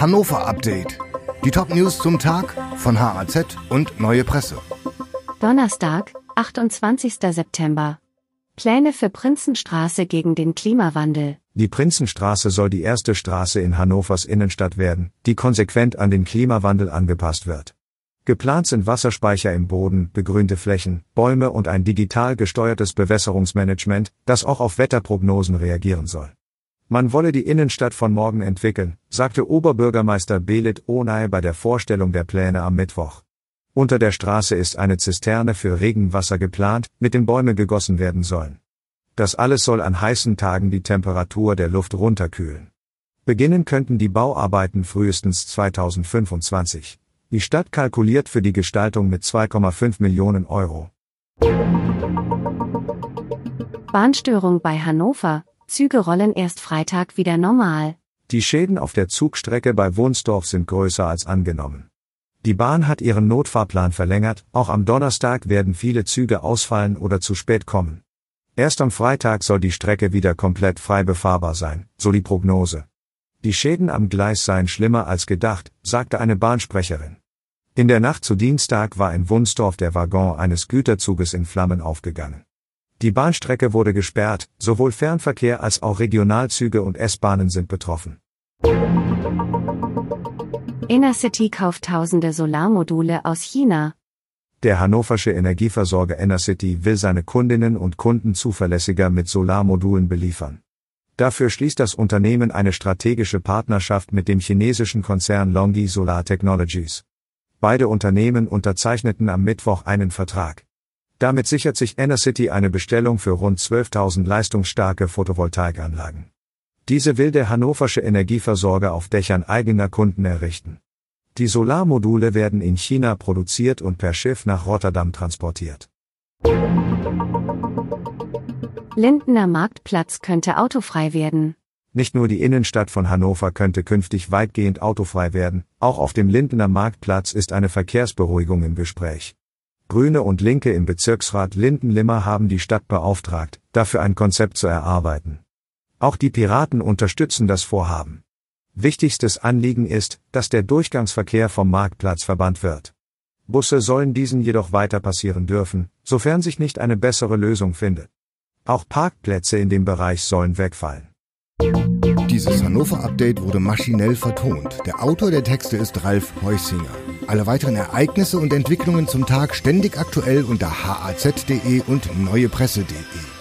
Hannover Update. Die Top-News zum Tag von HAZ und Neue Presse. Donnerstag, 28. September. Pläne für Prinzenstraße gegen den Klimawandel. Die Prinzenstraße soll die erste Straße in Hannovers Innenstadt werden, die konsequent an den Klimawandel angepasst wird. Geplant sind Wasserspeicher im Boden, begrünte Flächen, Bäume und ein digital gesteuertes Bewässerungsmanagement, das auch auf Wetterprognosen reagieren soll. Man wolle die Innenstadt von morgen entwickeln, sagte Oberbürgermeister Belit Onay bei der Vorstellung der Pläne am Mittwoch. Unter der Straße ist eine Zisterne für Regenwasser geplant, mit dem Bäume gegossen werden sollen. Das alles soll an heißen Tagen die Temperatur der Luft runterkühlen. Beginnen könnten die Bauarbeiten frühestens 2025. Die Stadt kalkuliert für die Gestaltung mit 2,5 Millionen Euro. Bahnstörung bei Hannover, Züge rollen erst Freitag wieder normal. Die Schäden auf der Zugstrecke bei Wunsdorf sind größer als angenommen. Die Bahn hat ihren Notfahrplan verlängert, auch am Donnerstag werden viele Züge ausfallen oder zu spät kommen. Erst am Freitag soll die Strecke wieder komplett frei befahrbar sein, so die Prognose. Die Schäden am Gleis seien schlimmer als gedacht, sagte eine Bahnsprecherin. In der Nacht zu Dienstag war in Wunsdorf der Waggon eines Güterzuges in Flammen aufgegangen. Die Bahnstrecke wurde gesperrt, sowohl Fernverkehr als auch Regionalzüge und S-Bahnen sind betroffen. Innercity kauft tausende Solarmodule aus China. Der hannoversche Energieversorger Enercity will seine Kundinnen und Kunden zuverlässiger mit Solarmodulen beliefern. Dafür schließt das Unternehmen eine strategische Partnerschaft mit dem chinesischen Konzern Longi Solar Technologies. Beide Unternehmen unterzeichneten am Mittwoch einen Vertrag. Damit sichert sich Enercity eine Bestellung für rund 12.000 leistungsstarke Photovoltaikanlagen. Diese will der hannoversche Energieversorger auf Dächern eigener Kunden errichten. Die Solarmodule werden in China produziert und per Schiff nach Rotterdam transportiert. Lindener Marktplatz könnte autofrei werden. Nicht nur die Innenstadt von Hannover könnte künftig weitgehend autofrei werden, auch auf dem Lindener Marktplatz ist eine Verkehrsberuhigung im Gespräch. Grüne und Linke im Bezirksrat Linden-Limmer haben die Stadt beauftragt, dafür ein Konzept zu erarbeiten. Auch die Piraten unterstützen das Vorhaben. Wichtigstes Anliegen ist, dass der Durchgangsverkehr vom Marktplatz verbannt wird. Busse sollen diesen jedoch weiter passieren dürfen, sofern sich nicht eine bessere Lösung findet. Auch Parkplätze in dem Bereich sollen wegfallen. Dieses Hannover Update wurde maschinell vertont. Der Autor der Texte ist Ralf Heusinger. Alle weiteren Ereignisse und Entwicklungen zum Tag ständig aktuell unter haz.de und neuepresse.de.